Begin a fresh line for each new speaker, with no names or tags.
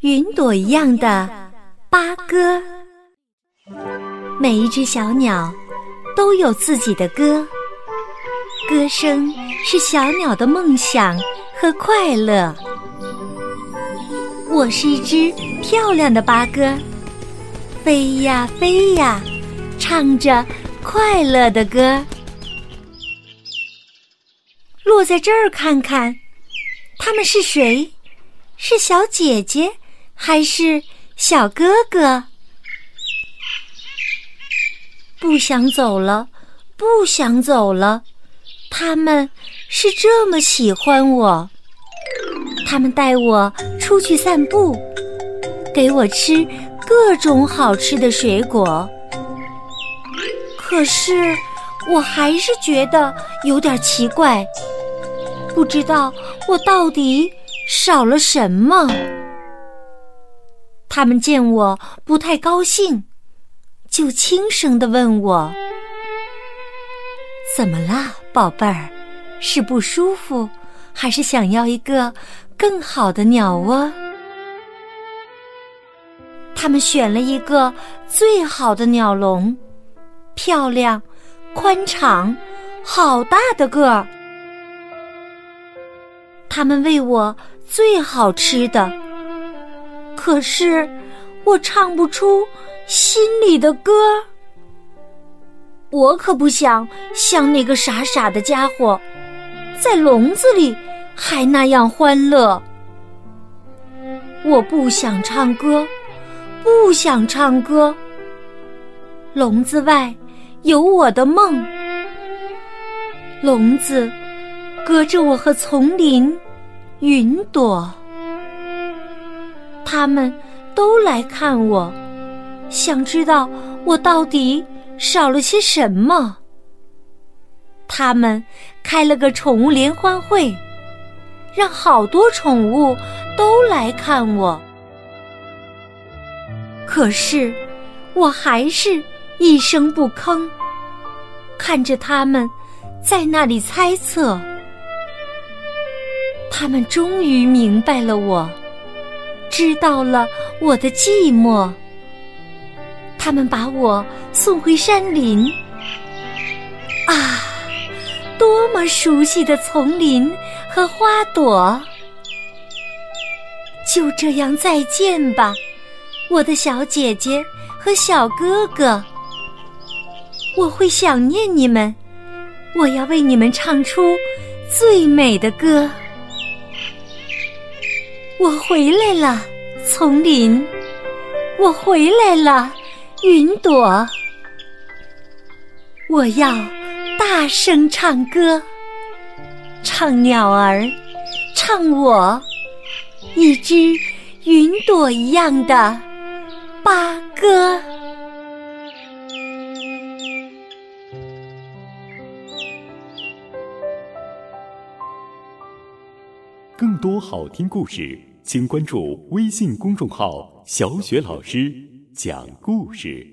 云朵一样的八哥。每一只小鸟都有自己的歌，歌声是小鸟的梦想和快乐。我是一只漂亮的八哥，飞呀飞呀，唱着快乐的歌。落在这儿看看，他们是谁？是小姐姐。还是小哥哥，不想走了，不想走了。他们是这么喜欢我，他们带我出去散步，给我吃各种好吃的水果。可是我还是觉得有点奇怪，不知道我到底少了什么。他们见我不太高兴，就轻声的问我：“怎么啦，宝贝儿？是不舒服，还是想要一个更好的鸟窝？”他们选了一个最好的鸟笼，漂亮、宽敞、好大的个儿。他们喂我最好吃的。可是，我唱不出心里的歌。我可不想像那个傻傻的家伙，在笼子里还那样欢乐。我不想唱歌，不想唱歌。笼子外有我的梦，笼子隔着我和丛林、云朵。他们都来看我，想知道我到底少了些什么。他们开了个宠物联欢会，让好多宠物都来看我。可是我还是一声不吭，看着他们在那里猜测。他们终于明白了我。知道了我的寂寞，他们把我送回山林。啊，多么熟悉的丛林和花朵！就这样再见吧，我的小姐姐和小哥哥。我会想念你们，我要为你们唱出最美的歌。我回来了，丛林；我回来了，云朵。我要大声唱歌，唱鸟儿，唱我，一只云朵一样的八哥。
更多好听故事。请关注微信公众号“小雪老师讲故事”。